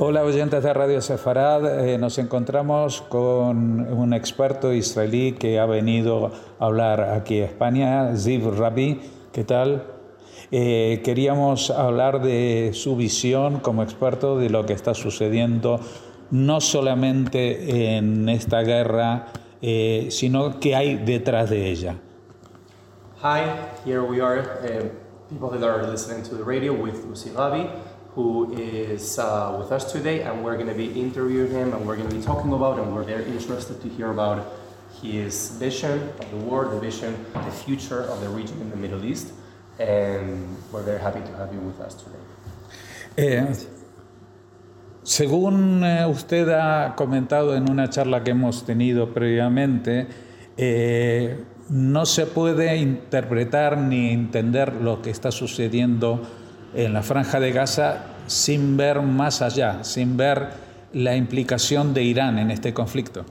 Hola oyentes de Radio Sefarad, eh, nos encontramos con un experto israelí que ha venido a hablar aquí a España, Ziv Rabi. ¿Qué tal? Eh, queríamos hablar de su visión como experto de lo que está sucediendo no solamente en esta guerra, eh, sino que hay detrás de ella. Hi, here we are, uh, people that are listening to the radio with Uzi Rabi, who is uh, with us today, and we're going to be interviewing him, and we're going to be talking about, and we're very interested to hear about his vision of the world, the vision, the future of the region in the Middle East, and we're very happy to have you with us today. Eh, según eh, usted ha comentado en una charla que hemos tenido previamente, eh, no se puede interpretar ni entender lo que está sucediendo en la franja de Gaza sin ver más allá, sin ver la implicación de Irán en este conflicto.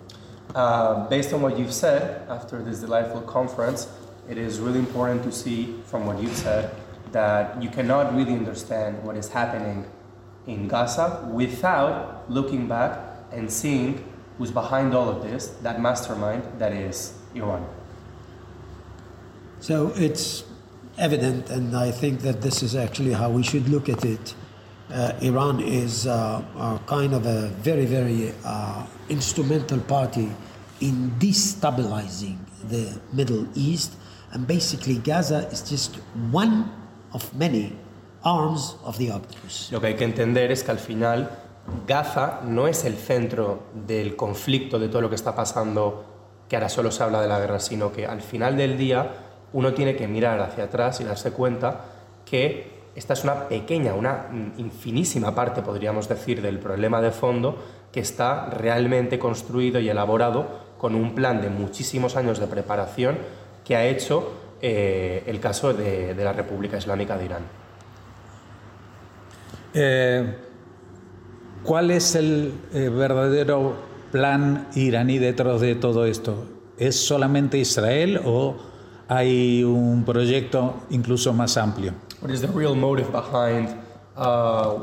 Uh, based on what you've said after this delightful conference, it is really important to see from what you've said that you cannot really understand what is happening in Gaza without looking back and seeing who's behind all of this, that mastermind that is Iran. So it's evident, and I think that this is actually how we should look at it. Uh, Iran is uh, kind of a very, very uh, instrumental party in destabilizing the Middle East, and basically Gaza is just one of many arms of the octopus. Lo que hay que entender es que al final Gaza no es el centro del conflicto, de todo lo que está pasando, que ahora solo se habla de la guerra, sino que al final del día uno tiene que mirar hacia atrás y darse cuenta que esta es una pequeña, una infinísima parte, podríamos decir, del problema de fondo que está realmente construido y elaborado con un plan de muchísimos años de preparación que ha hecho eh, el caso de, de, la República Islámica de Irán. Eh, ¿Cuál es el eh, verdadero plan iraní detrás de todo esto? ¿Es solamente Israel o hay un proyecto incluso más amplio? What is the real motive behind uh,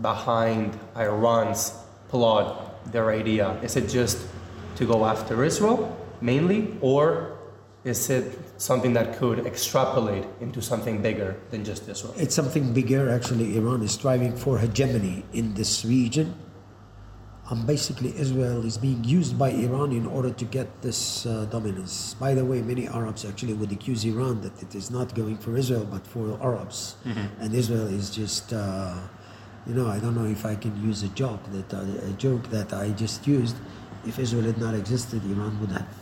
behind Iran's plot, their idea? Is it just to go after Israel mainly, or is it something that could extrapolate into something bigger than just Israel? It's something bigger. Actually, Iran is striving for hegemony in this region. And basically, Israel is being used by Iran in order to get this uh, dominance. By the way, many Arabs actually would accuse Iran that it is not going for Israel but for Arabs. Mm-hmm. And Israel is just, uh, you know, I don't know if I can use a joke that uh, a joke that I just used. If Israel had not existed, Iran would have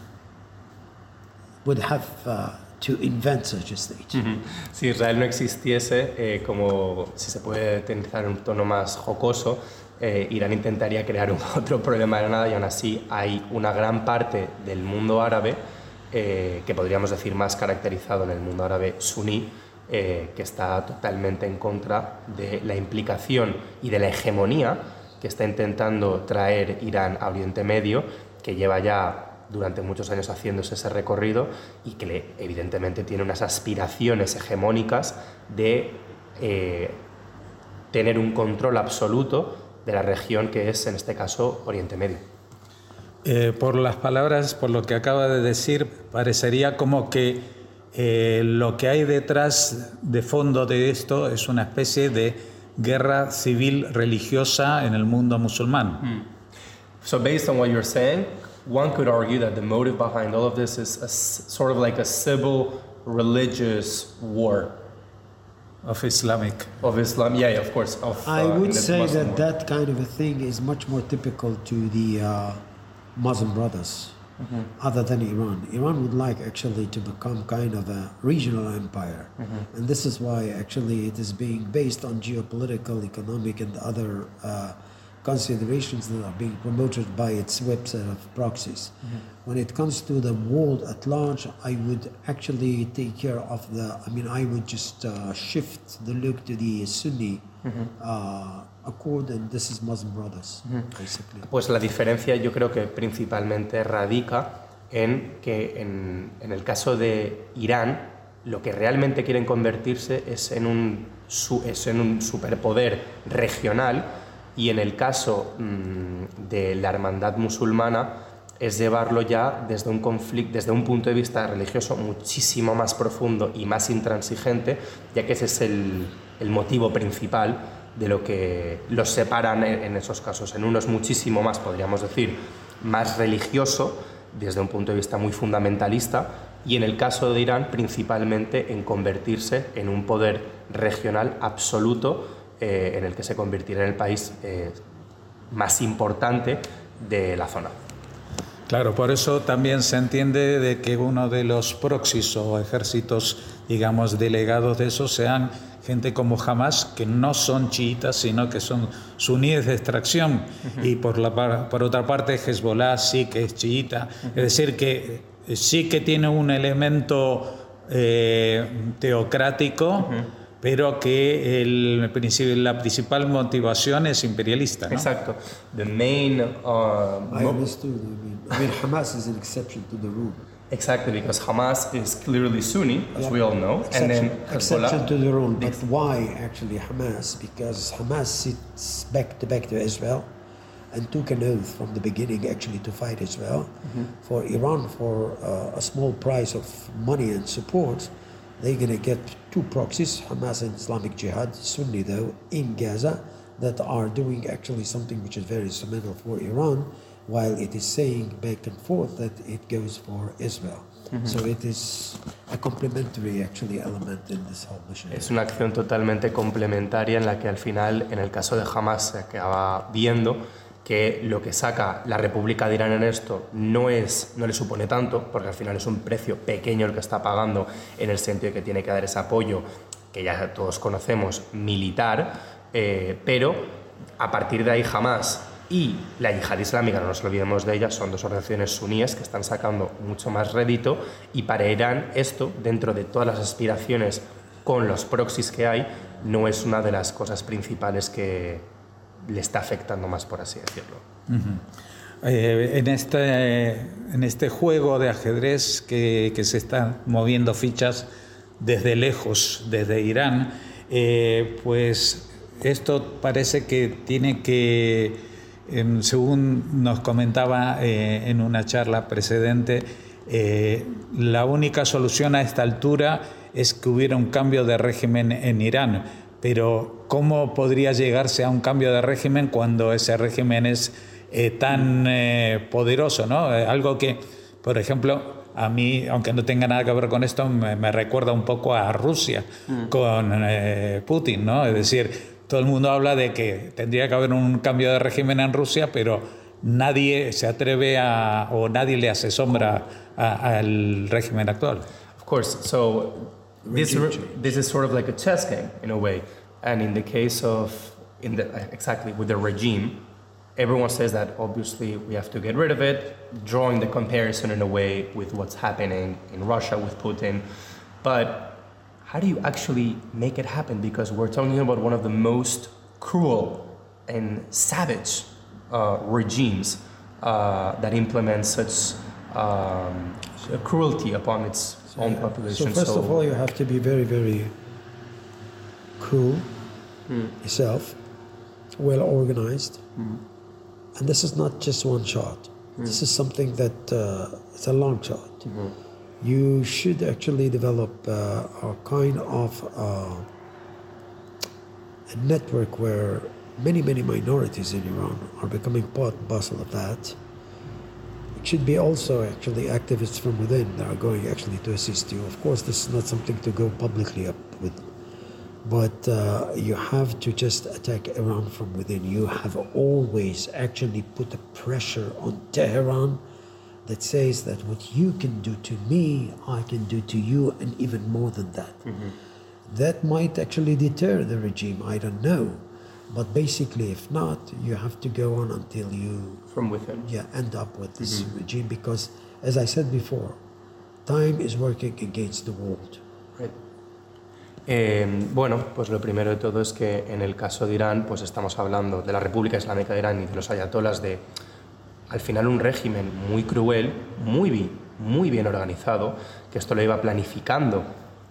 would have uh, to invent such a state. Uh -huh. Si Israel no existiese, eh, como si se puede utilizar un tono más jocoso, eh, Irán intentaría crear otro problema de nada y aún así hay una gran parte del mundo árabe, eh, que podríamos decir más caracterizado en el mundo árabe suní, eh, que está totalmente en contra de la implicación y de la hegemonía que está intentando traer Irán a Oriente Medio, que lleva ya durante muchos años haciéndose ese recorrido y que evidentemente tiene unas aspiraciones hegemónicas de tener un control absoluto de la región que es, en este caso, Oriente Medio. Eh, por las palabras, por lo que acaba de decir, parecería como que eh, lo que hay detrás de fondo de esto es una especie de guerra civil religiosa en el mundo musulmán. Hmm. So based on what you're saying, one could argue that the motive behind all of this is a, sort of like a civil religious war of Islamic of Islam. Yeah, yeah of course. Of, I uh, would say Muslim that world. that kind of a thing is much more typical to the uh, Muslim brothers, Mm-hmm. other than Iran. Iran would like actually to become kind of a regional empire, Mm-hmm. and this is why actually it is being based on geopolitical, economic, and other uh, considerations that are being promoted by its website of proxies. When it comes to the world at large, I would actually take care of the. I mean, I would just uh, shift the look to the Sunni uh, accord, and this is Muslim Brothers, basically. Pues la diferencia yo creo que principalmente radica en que en, en el caso de Irán lo que realmente quieren convertirse es en un, su- es en un superpoder regional Y en el caso mm, de la hermandad musulmana, es llevarlo ya desde un conflicto, desde un punto de vista religioso muchísimo más profundo y más intransigente, ya que ese es el, el motivo principal de lo que los separan en esos casos. En uno es muchísimo más, podríamos decir, más religioso, desde un punto de vista muy fundamentalista, y en el caso de Irán, principalmente en convertirse en un poder regional absoluto, eh, en el que se convertirá en el país eh, más importante de la zona. Claro, por eso también se entiende de que uno de los proxies o ejércitos, digamos, delegados de eso sean gente como Hamas, que no son chiitas, sino que son suníes de extracción. Y por, la, por otra parte, Hezbollah sí que es chiita. Es decir, que sí que tiene un elemento eh, teocrático pero que el principio, la principal motivación es imperialista. ¿no? Exacto. The main. Uh, I understood. I mean, I mean, Hamas is an exception to the rule. Exactly, because Hamas is clearly Sunni, as we all know, Exception, and then exception to the rule. But why actually Hamas? Because Hamas sits back to back to Israel and took an oath from the beginning actually to fight Israel. For Iran, for uh, a small price of money and support, they're going to get two proxies, Hamas and Islamic Jihad, Sunni though, in Gaza, that are doing actually something which is very instrumental for Iran, while it is saying back and forth that it goes for Israel. Mm-hmm. So it is a complementary actually element in this whole mission. Es una acción totalmente complementaria en la que al final, en el caso de Hamas, se acaba viendo que lo que saca la República de Irán en esto no, es, no le supone tanto, porque al final es un precio pequeño el que está pagando en el sentido de que tiene que dar ese apoyo, que ya todos conocemos, militar, eh, pero a partir de ahí Hamas y la yihad islámica, no nos olvidemos de ella, son dos organizaciones suníes que están sacando mucho más rédito y para Irán esto, dentro de todas las aspiraciones con los proxies que hay, no es una de las cosas principales que le está afectando más, por así decirlo. Eh, en, este, en este juego de ajedrez que, se están moviendo fichas desde lejos, desde Irán, eh, pues esto parece que tiene que, em, según nos comentaba eh, en una charla precedente, la única solución a esta altura es que hubiera un cambio de régimen en Irán. Pero ¿cómo podría llegarse a un cambio de régimen cuando ese régimen es eh, tan eh, poderoso? ¿no? Eh, algo que, por ejemplo, a mí, aunque no tenga nada que ver con esto, me, me recuerda un poco a Rusia con eh, Putin. ¿no? Es decir, todo el mundo habla de que tendría que haber un cambio de régimen en Rusia, pero nadie se atreve a, o nadie le hace sombra al régimen actual. Of course, so this, this is sort of like a chess game in a way. And in the case of, in the, exactly with the regime, everyone says that obviously we have to get rid of it, drawing the comparison in a way with what's happening in Russia with Putin. But how do you actually make it happen? Because we're talking about one of the most cruel and savage uh, regimes uh, that implements such um, cruelty upon its own So population. first of all, you have to be very, very cool yourself, well organized, and this is not just one shot. This is something that uh, it's a long shot. You should actually develop uh, a kind of uh, a network where many, many minorities in Iran are becoming part and parcel of that. It should be also actually activists from within that are going actually to assist you. Of course, this is not something to go publicly up with, but uh, you have to just attack Iran from within. You have always actually put a pressure on Tehran that says that what you can do to me, I can do to you, and even more than that. That might actually deter the regime, I don't know. But basically, if not, you have to go on until you from within. yeah, end up with this regime because, as I said before, time is working against the world. Right. Eh, bueno, pues lo primero de todo es que en el caso de Irán, pues estamos hablando de la República Islámica de Irán y de los ayatolas de, al final, un régimen muy cruel, muy bien, muy bien organizado, que esto lo iba planificando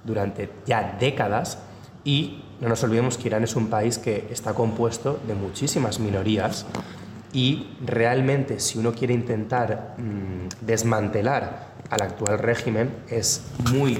durante ya décadas y no nos olvidemos que Irán es un país que está compuesto de muchísimas minorías y realmente si uno quiere intentar mm, desmantelar al actual régimen es muy,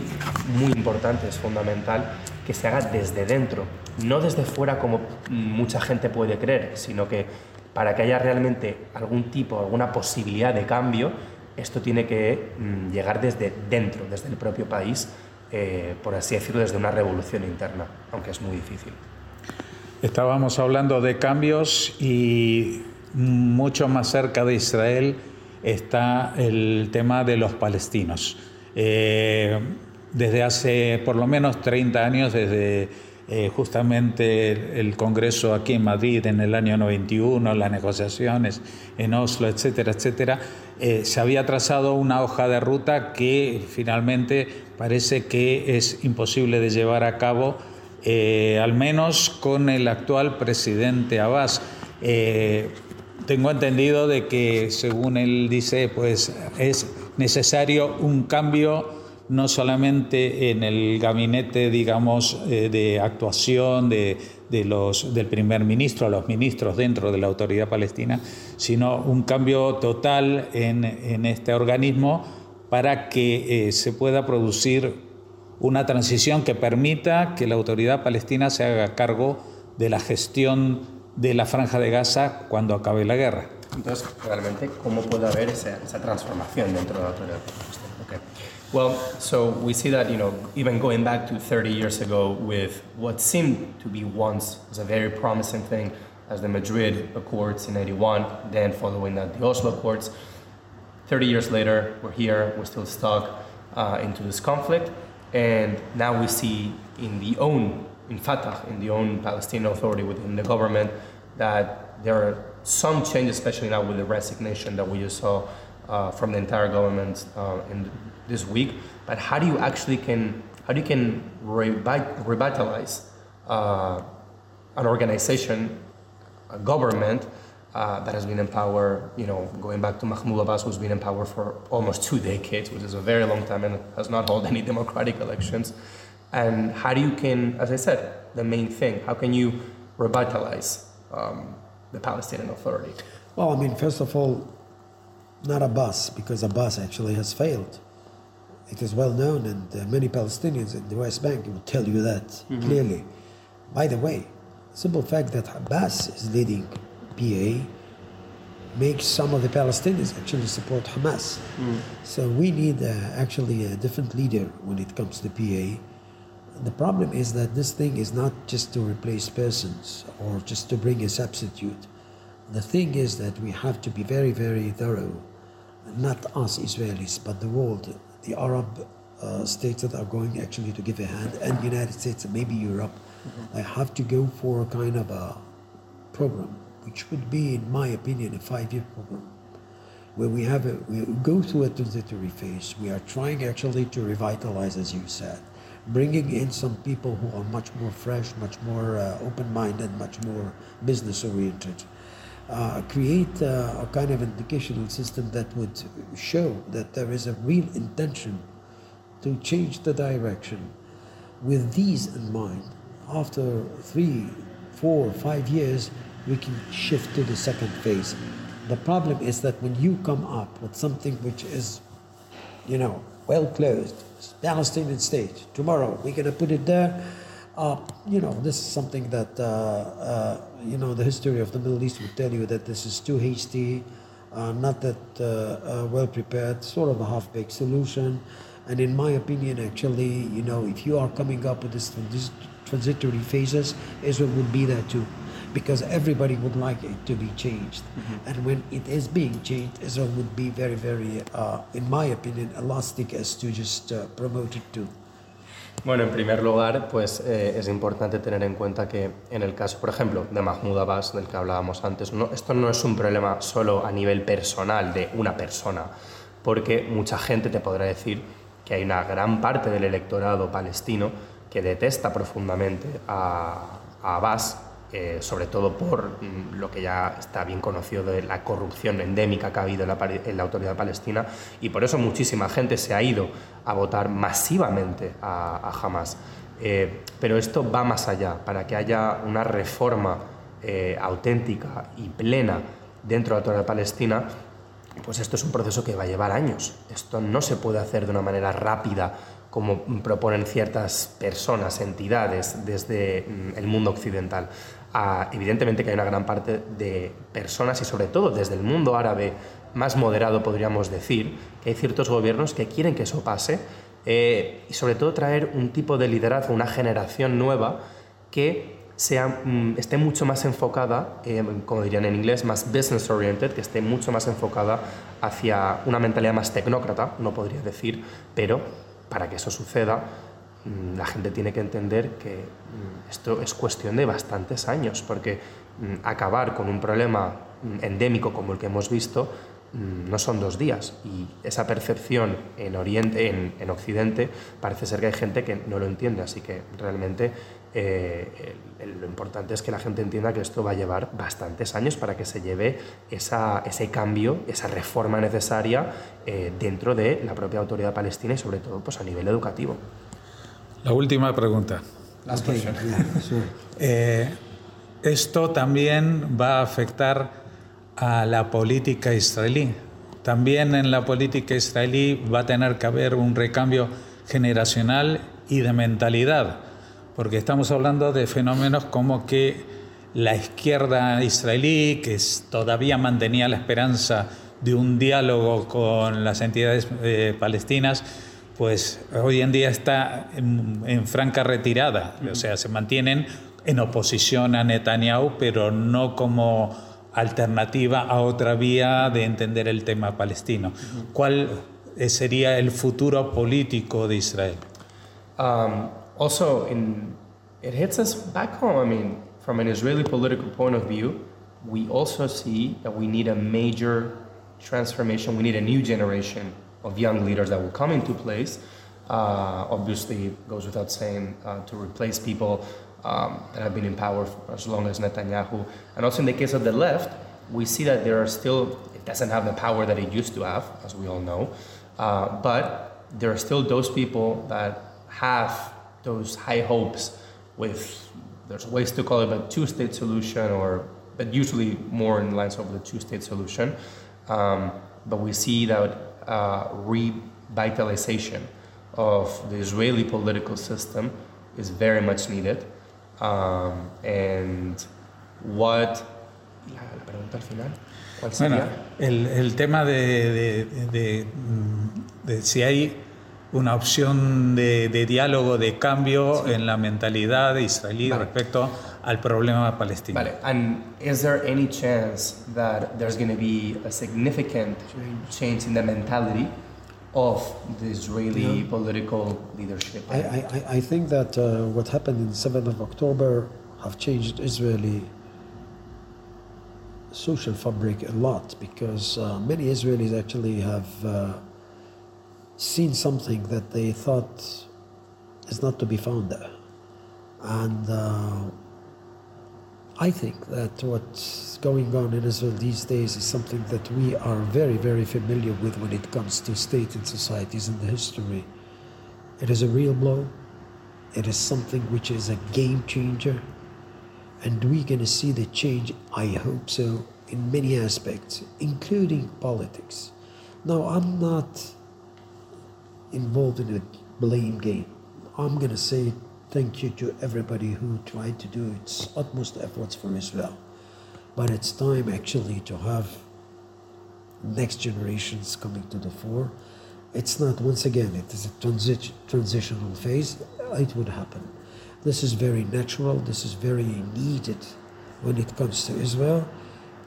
muy importante, es fundamental que se haga desde dentro, no desde fuera como mucha gente puede creer, sino que para que haya realmente algún tipo, alguna posibilidad de cambio, esto tiene que mm, llegar desde dentro, desde el propio país, eh, por así decirlo, desde una revolución interna, aunque es muy difícil. Estábamos hablando de cambios y mucho más cerca de Israel está el tema de los palestinos. Eh, desde hace por lo menos 30 años, desde eh, justamente el Congreso aquí en Madrid en el año 91, las negociaciones en Oslo, etcétera, etcétera, eh, se había trazado una hoja de ruta que finalmente parece que es imposible de llevar a cabo, al menos con el actual presidente Abbas. Tengo entendido de que, según él dice, pues es necesario un cambio no solamente en el gabinete, digamos, eh, de actuación de, del primer ministro, los ministros dentro de la autoridad palestina, sino un cambio total en, este organismo para que eh, se pueda producir una transición que permita que la autoridad palestina se haga cargo de la gestión de la franja de Gaza cuando acabe la guerra. Entonces, realmente, ¿cómo puede haber esa, esa transformación dentro de la autoridad okay. Well, so we see that, you know, even going back to 30 years ago with what seemed to be once as a very promising thing as the Madrid Accords in 81, then following that the Oslo Accords. 30 years later, we're here, we're still stuck uh, into this conflict, and now we see in the own in Fatah, in the own Palestinian Authority within the government, that there are some changes, especially now with the resignation that we just saw uh, from the entire government uh, in this week. But how do you actually can how do you can revitalize uh, an organization, a government uh, that has been in power, you know, going back to Mahmoud Abbas, who's been in power for almost two decades, which is a very long time and has not held any democratic elections. And how do you can, as I said, the main thing, how can you revitalize um, the Palestinian Authority? Well, I mean, first of all, not Abbas, because Abbas actually has failed. It is well known, and uh, many Palestinians in the West Bank will tell you that mm-hmm. clearly. By the way, simple fact that Abbas is leading PA makes some of the Palestinians actually support Hamas. Mm. So we need uh, actually a different leader when it comes to PA the problem is that this thing is not just to replace persons or just to bring a substitute. The thing is that we have to be very, very thorough. Not us Israelis, but the world, the Arab uh, states that are going actually to give a hand, and the United States and maybe Europe. Mm-hmm. I have to go for a kind of a program, which would be, in my opinion, a five-year program, where we have a, we go through a transitory phase. We are trying actually to revitalize, as you said bringing in some people who are much more fresh, much more uh, open-minded, much more business-oriented. Uh, create uh, a kind of educational system that would show that there is a real intention to change the direction. With these in mind, after three, four, five years, we can shift to the second phase. The problem is that when you come up with something which is, you know, well closed, Palestinian state. Tomorrow we're going to put it there. Uh, you know, this is something that, uh, uh, you know, the history of the Middle East would tell you that this is too hasty, uh, not that uh, uh, well prepared, sort of a half baked solution. And in my opinion, actually, you know, if you are coming up with this, this transitory phases, Israel would be there too because everybody would like it to be changed. Mm-hmm. And when it is being changed, Israel would be very, very, uh, in my opinion, elastic as to just uh, promote it too. Bueno, en primer lugar, pues eh, es importante tener en cuenta que en el caso, por ejemplo, de Mahmoud Abbas, del que hablábamos antes, no, esto no es un problema solo a nivel personal de una persona, porque mucha gente te podrá decir que hay una gran parte del electorado palestino que detesta profundamente a, a Abbas eh, sobre todo por mm, lo que ya está bien conocido de la corrupción endémica que ha habido en la, autoridad palestina y por eso muchísima gente se ha ido a votar masivamente a, Hamas. Eh, pero esto va más allá, para que haya una reforma eh, auténtica y plena dentro de la autoridad palestina, pues esto es un proceso que va a llevar años. Esto no se puede hacer de una manera rápida como proponen ciertas personas, entidades desde mm, el mundo occidental. Ah, evidentemente que hay una gran parte de personas y sobre todo desde el mundo árabe más moderado podríamos decir, que hay ciertos gobiernos que quieren que eso pase eh, y sobre todo traer un tipo de liderazgo, una generación nueva que sea, mm, esté mucho más enfocada, eh, como dirían en inglés, más business oriented, que esté mucho más enfocada hacia una mentalidad más tecnócrata, no podría decir, pero para que eso suceda, la gente tiene que entender que mm, esto es cuestión de bastantes años, porque acabar con un problema endémico como el que hemos visto Mm, no son dos días y esa percepción en Oriente, en, Occidente, parece ser que hay gente que no lo entiende, así que realmente eh, lo importante es que la gente entienda que esto va a llevar bastantes años para que se lleve ese cambio, esa reforma necesaria eh, dentro de la propia autoridad palestina y sobre todo pues, a nivel educativo. La última pregunta. Eh, esto también va a afectar a la política israelí. También en la política israelí va a tener que haber un recambio generacional y de mentalidad, porque estamos hablando de fenómenos como que la izquierda israelí, que todavía mantenía la esperanza de un diálogo con las entidades eh, palestinas, pues hoy en día está en, franca retirada, o sea, se mantienen en oposición a Netanyahu, pero no como alternativa a otra vía de entender el tema palestino. ¿Cuál sería el futuro político de Israel? Um, also, in, it hits us back home. I mean, from an Israeli political point of view, we also see that we need a major transformation. We need a new generation of young leaders that will come into place. Uh, obviously, goes without saying uh, to replace people um, that have been in power for as long as Netanyahu. And also in the case of the left, we see that there are still, it doesn't have the power that it used to have, as we all know, uh, but there are still those people that have those high hopes with, there's ways to call it a two state solution, or but usually more in lines of the two state solution. Um, but we see that revitalization of the Israeli political system is very much needed. Um, and what la, la, pregunta al final ¿cuál sería? Bueno, el, el tema de, de, de, de, si hay una opción de, diálogo, de cambio sí. en la mentalidad israelí vale. respecto al problema palestino. Vale. And is there any chance that there's going to be a significant change in the mentality of the Israeli yeah. political leadership? I, I, I think that uh, what happened in 7th of October have changed Israeli social fabric a lot because uh, many Israelis actually have uh, seen something that they thought is not to be found there. And uh, I think that what's going on in Israel these days is something that we are very, very familiar with when it comes to state and societies in the history. It is a real blow. It is something which is a game changer. And we're going to see the change, I hope so, in many aspects, including politics. Now, I'm not involved in a blame game. I'm going to say thank you to everybody who tried to do its utmost efforts for Israel. But it's time actually to have next generations coming to the fore. It's not, once again, it is a transi- transitional phase. It would happen. This is very natural, this is very needed when it comes to Israel.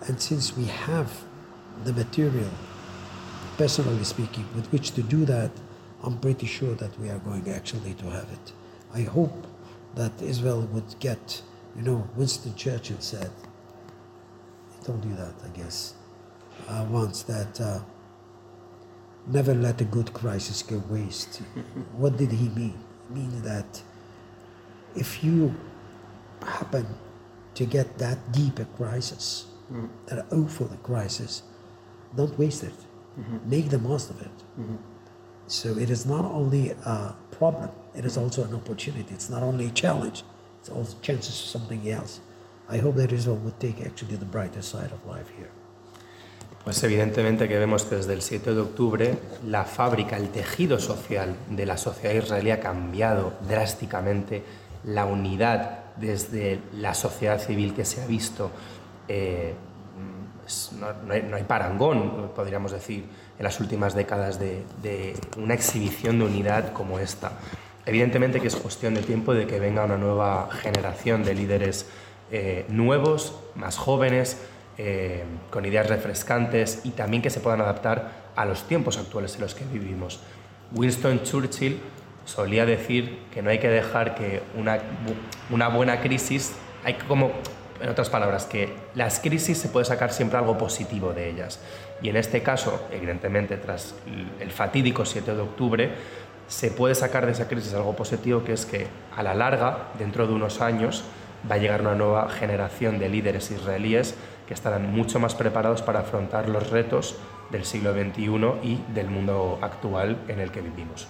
And since we have the material, personally speaking, with which to do that, I'm pretty sure that we are going actually to have it. I hope that Israel would get, you know, Winston Churchill said, he told you that, I guess, uh, once, that uh, never let a good crisis go waste. what did he mean? He mean that if you happen to get that deep a crisis, mm-hmm. that awful a crisis, don't waste it. Mm-hmm. Make the most of it. Mm-hmm. So it is not only a problem it is also an opportunity. It's not only a challenge, it's also chances for something else. I hope that Israel would take actually the brighter side of life here. Pues evidentemente que vemos que desde el 7 de octubre la fábrica, el tejido social de la sociedad israelí ha cambiado drásticamente, la unidad desde la sociedad civil que se ha visto, eh, no, hay, parangón, podríamos decir, en las últimas décadas de, una exhibición de unidad como esta. Evidentemente que es cuestión de tiempo de que venga una nueva generación de líderes eh, nuevos, más jóvenes, eh, con ideas refrescantes y también que se puedan adaptar a los tiempos actuales en los que vivimos. Winston Churchill solía decir que no hay que dejar que una, una buena crisis, hay que como, en otras palabras, que las crisis se puede sacar siempre algo positivo de ellas. Y en este caso, evidentemente, tras el fatídico 7 de octubre, se puede sacar de esa crisis algo positivo, que es que a la larga, dentro de unos años, va a llegar una nueva generación de líderes israelíes que estarán mucho más preparados para afrontar los retos del siglo XXI y del mundo actual en el que vivimos.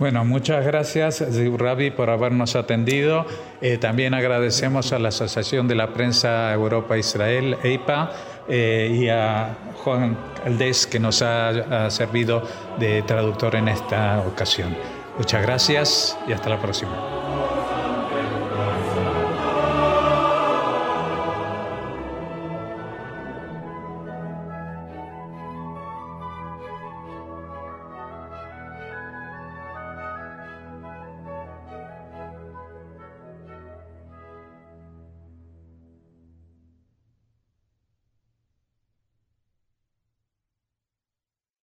Bueno, muchas gracias, Rabi, por habernos atendido. Eh, también agradecemos a la Asociación de la Prensa Europa-Israel, EIPA, eh, y a Juan Aldés, que nos ha servido de traductor en esta ocasión. Muchas gracias y hasta la próxima.